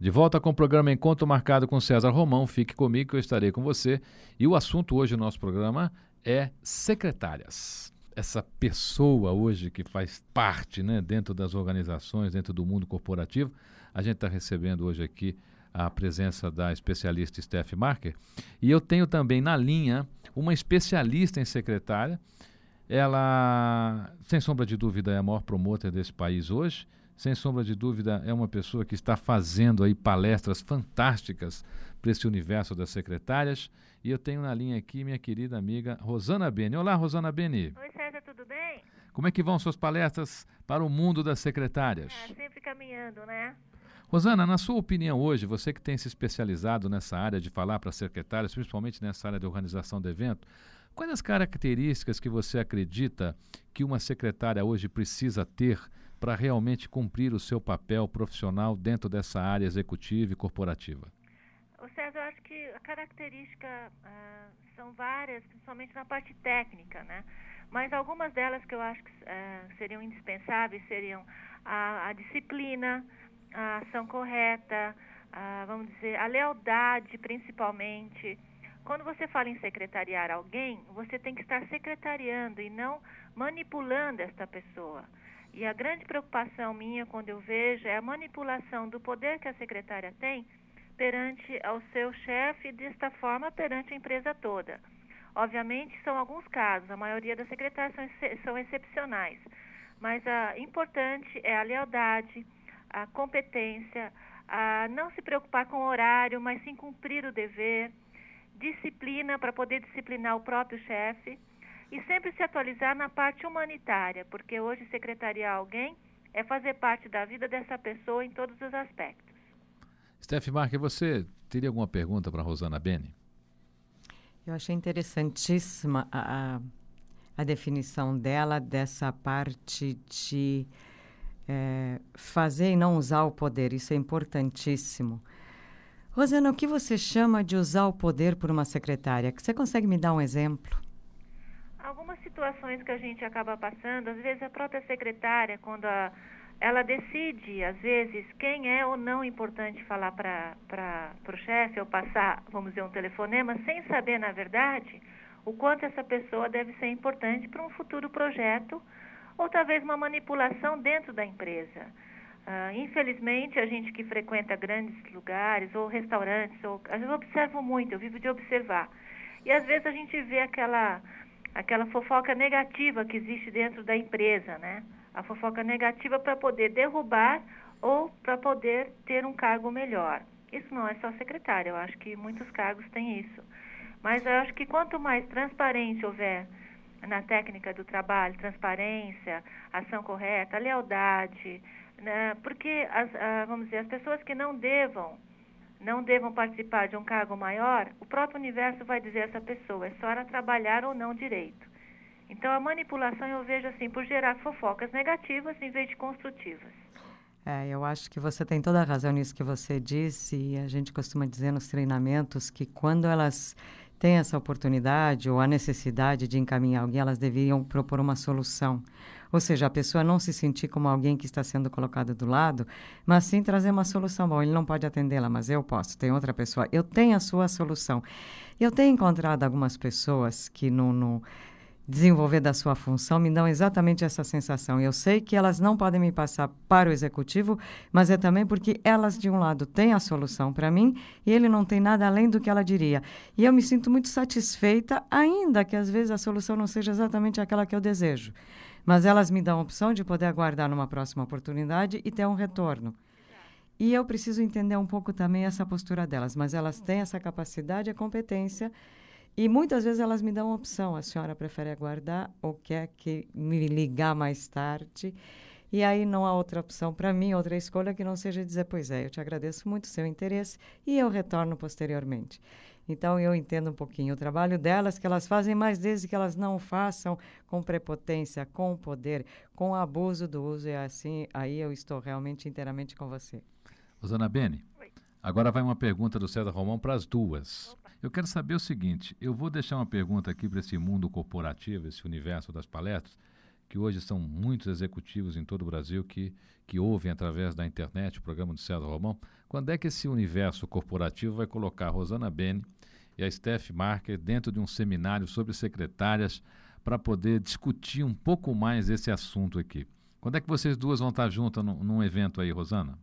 De volta com o programa Encontro Marcado com César Romão. Fique comigo que eu estarei com você. E o assunto hoje do nosso programa é secretárias. Essa pessoa hoje que faz parte né, dentro das organizações, dentro do mundo corporativo. A gente está recebendo hoje aqui a presença da especialista Steph Marker. E eu tenho também na linha uma especialista em secretária. Ela, sem sombra de dúvida, é a maior promotora desse país hoje sem sombra de dúvida, é uma pessoa que está fazendo aí palestras fantásticas para esse universo das secretárias. E eu tenho na linha aqui minha querida amiga Rosana Beni. Olá, Rosana Beni. Oi, César, tudo bem? Como é que vão suas palestras para o mundo das secretárias? É, sempre caminhando, né? Rosana, na sua opinião hoje, você que tem se especializado nessa área de falar para secretárias, principalmente nessa área de organização do evento, quais as características que você acredita que uma secretária hoje precisa ter para realmente cumprir o seu papel profissional dentro dessa área executiva e corporativa? O César, eu acho que a característica uh, são várias, principalmente na parte técnica, né? Mas algumas delas que eu acho que uh, seriam indispensáveis seriam a, a, disciplina, a ação correta, a, vamos dizer, a lealdade, principalmente. Quando você fala em secretariar alguém, você tem que estar secretariando e não manipulando esta pessoa. E a grande preocupação minha quando eu vejo é a manipulação do poder que a secretária tem perante ao seu chefe desta forma perante a empresa toda. Obviamente são alguns casos, a maioria das secretárias são, são excepcionais, mas a importante é a lealdade, a competência, a não se preocupar com o horário, mas sim cumprir o dever, disciplina para poder disciplinar o próprio chefe e sempre se atualizar na parte humanitária, porque hoje secretariar alguém é fazer parte da vida dessa pessoa em todos os aspectos. Steph Marque, você teria alguma pergunta para Rosana Beni? Eu achei interessantíssima a, a, a definição dela dessa parte de é, fazer e não usar o poder. Isso é importantíssimo. Rosana, o que você chama de usar o poder por uma secretária? Você consegue me dar um exemplo? Algumas situações que a gente acaba passando, às vezes a própria secretária, quando a, ela decide, às vezes, quem é ou não importante falar para o chefe ou passar, vamos dizer, um telefonema, sem saber, na verdade, o quanto essa pessoa deve ser importante para um futuro projeto ou talvez uma manipulação dentro da empresa. Uh, infelizmente, a gente que frequenta grandes lugares ou restaurantes, ou, eu observo muito, eu vivo de observar. E às vezes a gente vê aquela aquela fofoca negativa que existe dentro da empresa, né? A fofoca negativa para poder derrubar ou para poder ter um cargo melhor. Isso não é só secretária, eu acho que muitos cargos têm isso. Mas eu acho que quanto mais transparente houver na técnica do trabalho, transparência, ação correta, lealdade, né? porque as, ah, vamos dizer, as pessoas que não devam não devam participar de um cargo maior, o próprio universo vai dizer a essa pessoa, é só ela trabalhar ou não direito. Então a manipulação eu vejo assim por gerar fofocas negativas em vez de construtivas. É, eu acho que você tem toda a razão nisso que você disse e a gente costuma dizer nos treinamentos que quando elas têm essa oportunidade ou a necessidade de encaminhar alguém, elas deveriam propor uma solução. Ou seja, a pessoa não se sentir como alguém que está sendo colocado do lado, mas sim trazer uma solução. Bom, ele não pode atendê-la, mas eu posso. Tem outra pessoa. Eu tenho a sua solução. Eu tenho encontrado algumas pessoas que no, no desenvolver da sua função me dão exatamente essa sensação. Eu sei que elas não podem me passar para o executivo, mas é também porque elas, de um lado, têm a solução para mim e ele não tem nada além do que ela diria. E eu me sinto muito satisfeita, ainda que às vezes a solução não seja exatamente aquela que eu desejo. Mas elas me dão a opção de poder aguardar numa próxima oportunidade e ter um retorno. E eu preciso entender um pouco também essa postura delas, mas elas têm essa capacidade e competência. E muitas vezes elas me dão a opção: a senhora prefere aguardar ou quer que me ligar mais tarde? E aí não há outra opção para mim, outra escolha que não seja dizer: pois é, eu te agradeço muito o seu interesse e eu retorno posteriormente. Então eu entendo um pouquinho o trabalho delas, que elas fazem, mas desde que elas não façam com prepotência, com poder, com abuso do uso, e assim, aí eu estou realmente inteiramente com você. Rosana Beni, agora vai uma pergunta do César Romão para as duas. Eu quero saber o seguinte: eu vou deixar uma pergunta aqui para esse mundo corporativo, esse universo das palestras, que hoje são muitos executivos em todo o Brasil que, que ouvem através da internet o programa do César Romão. Quando é que esse universo corporativo vai colocar a Rosana Bene e a Steph Marker dentro de um seminário sobre secretárias para poder discutir um pouco mais esse assunto aqui? Quando é que vocês duas vão estar juntas num, num evento aí, Rosana?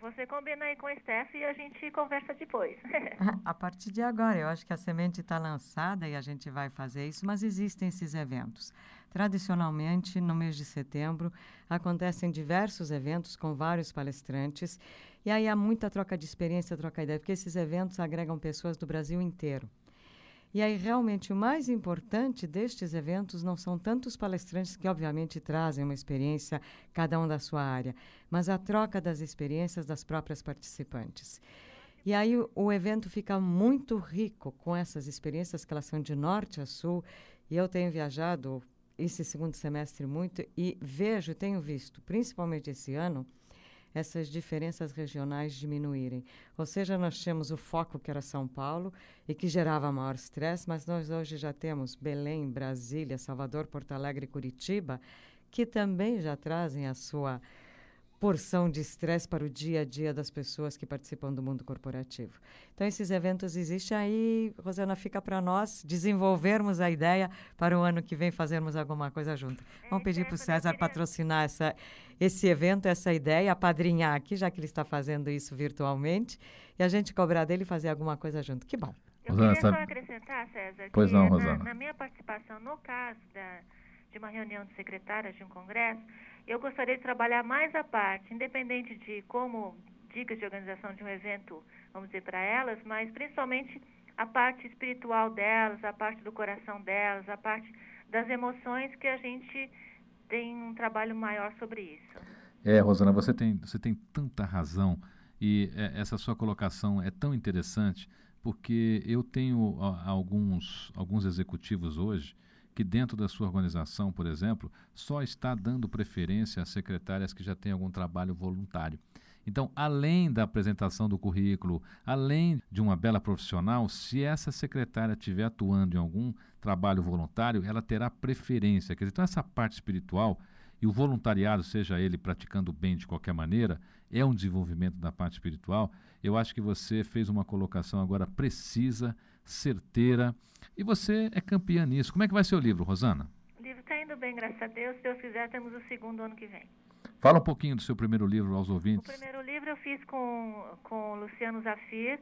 Você combina aí com a Steph e a gente conversa depois. a partir de agora, eu acho que a semente está lançada e a gente vai fazer isso, mas existem esses eventos. Tradicionalmente, no mês de setembro, acontecem diversos eventos com vários palestrantes e aí há muita troca de experiência, troca de ideia, porque esses eventos agregam pessoas do Brasil inteiro. E aí, realmente, o mais importante destes eventos não são tantos palestrantes que, obviamente, trazem uma experiência, cada um da sua área, mas a troca das experiências das próprias participantes. E aí, o, o evento fica muito rico com essas experiências, que elas são de norte a sul. E eu tenho viajado esse segundo semestre muito e vejo, tenho visto, principalmente esse ano, essas diferenças regionais diminuírem. Ou seja, nós tínhamos o foco que era São Paulo e que gerava maior estresse, mas nós hoje já temos Belém, Brasília, Salvador, Porto Alegre Curitiba, que também já trazem a sua porção de estresse para o dia a dia das pessoas que participam do mundo corporativo. Então, esses eventos existem aí, Rosana, fica para nós desenvolvermos a ideia para o ano que vem fazermos alguma coisa junto. É, Vamos pedir para o César patrocinar essa, esse evento, essa ideia, apadrinhar aqui, já que ele está fazendo isso virtualmente, e a gente cobrar dele fazer alguma coisa junto. Que bom. Eu Rosana, queria só acrescentar, César, pois que não, Rosana. Na, na minha participação, no caso da, de uma reunião de secretárias de um congresso, eu gostaria de trabalhar mais a parte, independente de como dicas de organização de um evento, vamos dizer, para elas, mas principalmente a parte espiritual delas, a parte do coração delas, a parte das emoções que a gente tem um trabalho maior sobre isso. É, Rosana, você tem, você tem tanta razão e é, essa sua colocação é tão interessante porque eu tenho alguns, alguns executivos hoje que dentro da sua organização, por exemplo, só está dando preferência a secretárias que já têm algum trabalho voluntário. Então, além da apresentação do currículo, além de uma bela profissional, se essa secretária estiver atuando em algum trabalho voluntário, ela terá preferência. Quer dizer, então, essa parte espiritual e o voluntariado, seja ele praticando bem de qualquer maneira, é um desenvolvimento da parte espiritual. Eu acho que você fez uma colocação agora precisa, certeira, e você é campeã nisso. Como é que vai ser o livro, Rosana? O livro está indo bem, graças a Deus. Se Deus quiser, temos o segundo ano que vem. Fala um pouquinho do seu primeiro livro aos ouvintes. O primeiro livro eu fiz com, com Luciano Zafir.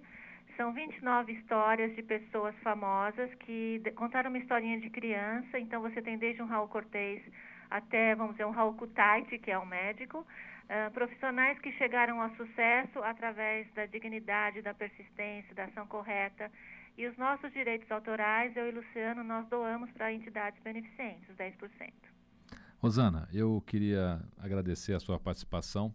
São 29 histórias de pessoas famosas que contaram uma historinha de criança. Então você tem desde um Raul Cortez até, vamos dizer, um Raul Kutaiti, que é um médico, uh, profissionais que chegaram ao sucesso através da dignidade, da persistência, da ação correta. E os nossos direitos autorais, eu e Luciano, nós doamos para entidades beneficentes, 10%. Rosana, eu queria agradecer a sua participação,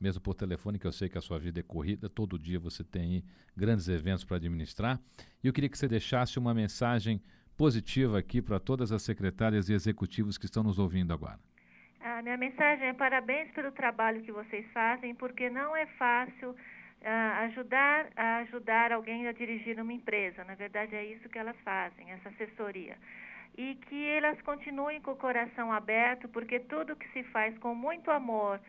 mesmo por telefone, que eu sei que a sua vida é corrida, todo dia você tem grandes eventos para administrar. E eu queria que você deixasse uma mensagem positiva aqui para todas as secretárias e executivos que estão nos ouvindo agora? A minha mensagem é parabéns pelo trabalho que vocês fazem, porque não é fácil ajudar a ajudar alguém a dirigir uma empresa. Na verdade, é isso que elas fazem, essa assessoria. E que elas continuem com o coração aberto, porque tudo que se faz com muito amor,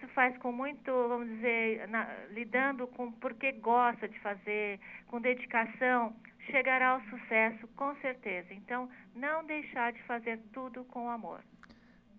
se faz com muito, vamos dizer, na, lidando com porque gosta de fazer, com dedicação, chegará ao sucesso com certeza. Então, não deixar de fazer tudo com amor.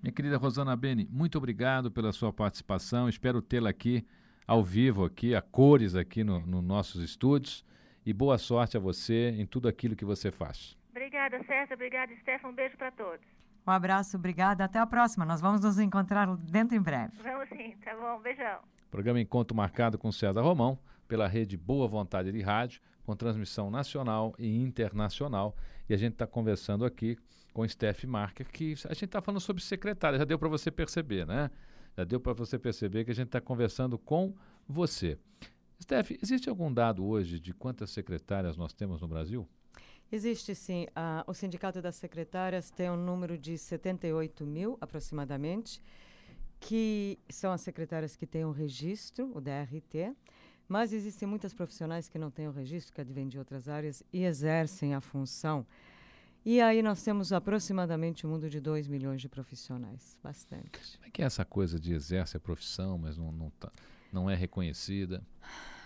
Minha querida Rosana Beni, muito obrigado pela sua participação. Espero tê-la aqui ao vivo, aqui, a cores aqui nos no nossos estúdios. E boa sorte a você em tudo aquilo que você faz. Obrigada, César. Obrigada, Stefan. Um beijo para todos. Um abraço, obrigada. Até a próxima. Nós vamos nos encontrar dentro em breve. Vamos sim, tá bom. Beijão. Programa Encontro Marcado com César Romão, pela rede Boa Vontade de Rádio com transmissão nacional e internacional. E a gente está conversando aqui com Steph Marker, que a gente está falando sobre secretária, já deu para você perceber, né? Já deu para você perceber que a gente está conversando com você. Steph, existe algum dado hoje de quantas secretárias nós temos no Brasil? Existe sim. Uh, o Sindicato das Secretárias tem um número de 78 mil aproximadamente, que são as secretárias que têm o um registro, o DRT. Mas existem muitas profissionais que não têm o registro, que advêm de outras áreas e exercem a função. E aí nós temos aproximadamente um mundo de 2 milhões de profissionais, bastante. Como é que é essa coisa de exerce a profissão, mas não, não, tá, não é reconhecida?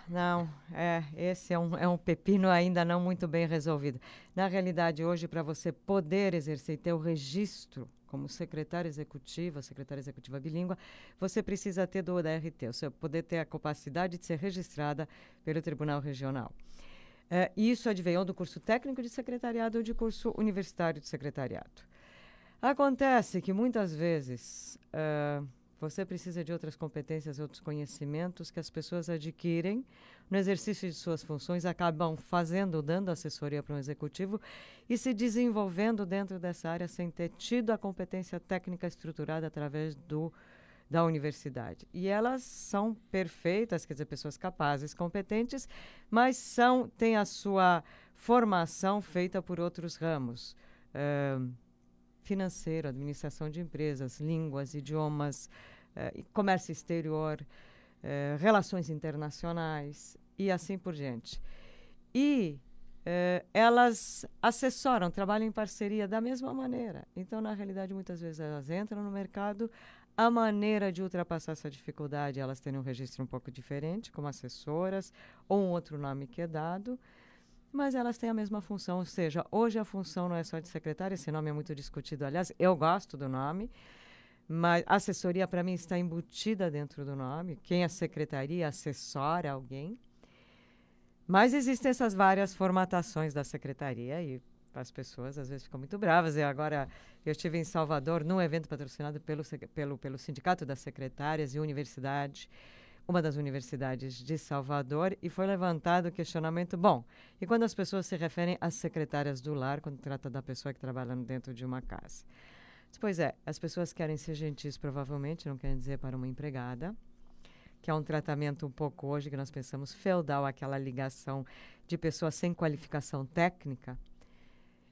Não, é, esse é um, é um pepino ainda não muito bem resolvido. Na realidade, hoje, para você poder exercer e ter o registro como secretária executiva, secretária executiva bilíngue, você precisa ter do DRT, você poder ter a capacidade de ser registrada pelo Tribunal Regional. É, isso adveio do curso técnico de secretariado ou de curso universitário de secretariado. Acontece que muitas vezes uh, você precisa de outras competências, outros conhecimentos que as pessoas adquirem no exercício de suas funções, acabam fazendo, dando assessoria para um executivo e se desenvolvendo dentro dessa área sem ter tido a competência técnica estruturada através do da universidade. E elas são perfeitas, quer dizer, pessoas capazes, competentes, mas são têm a sua formação feita por outros ramos. Uh, financeiro, administração de empresas, línguas, idiomas, eh, comércio exterior, eh, relações internacionais e assim por diante. E eh, elas assessoram, trabalham em parceria da mesma maneira. Então, na realidade, muitas vezes elas entram no mercado, a maneira de ultrapassar essa dificuldade, elas têm um registro um pouco diferente, como assessoras, ou um outro nome que é dado, mas elas têm a mesma função, ou seja, hoje a função não é só de secretária, esse nome é muito discutido, aliás, eu gosto do nome, mas assessoria para mim está embutida dentro do nome, quem é secretaria assessora alguém, mas existem essas várias formatações da secretaria e as pessoas às vezes ficam muito bravas. E agora eu estive em Salvador num evento patrocinado pelo, pelo, pelo Sindicato das Secretárias e Universidade uma das universidades de Salvador e foi levantado o questionamento: bom, e quando as pessoas se referem às secretárias do lar, quando trata da pessoa que trabalha dentro de uma casa? Pois é, as pessoas querem ser gentis, provavelmente, não querem dizer para uma empregada, que é um tratamento um pouco hoje que nós pensamos feudal, aquela ligação de pessoas sem qualificação técnica.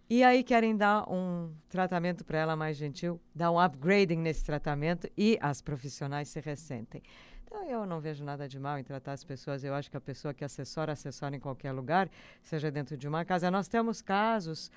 E aí querem dar um tratamento para ela mais gentil, dar um upgrading nesse tratamento e as profissionais se ressentem. Então, eu não vejo nada de mal em tratar as pessoas. Eu acho que a pessoa que assessora, assessora em qualquer lugar, seja dentro de uma casa. Nós temos casos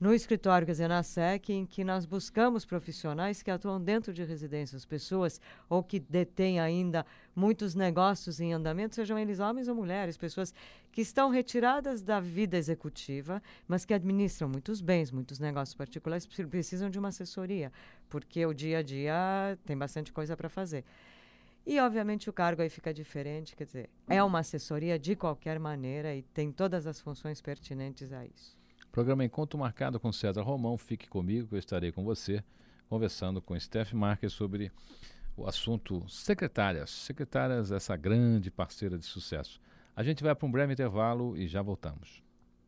no escritório, quer dizer, na SEC, em que nós buscamos profissionais que atuam dentro de residências, pessoas ou que detêm ainda muitos negócios em andamento, sejam eles homens ou mulheres, pessoas que estão retiradas da vida executiva, mas que administram muitos bens, muitos negócios particulares, precisam de uma assessoria, porque o dia a dia tem bastante coisa para fazer. E, obviamente, o cargo aí fica diferente, quer dizer, é uma assessoria de qualquer maneira e tem todas as funções pertinentes a isso. Programa Encontro Marcado com César Romão. Fique comigo, que eu estarei com você, conversando com Steph Marques sobre o assunto secretárias. Secretárias, essa grande parceira de sucesso. A gente vai para um breve intervalo e já voltamos.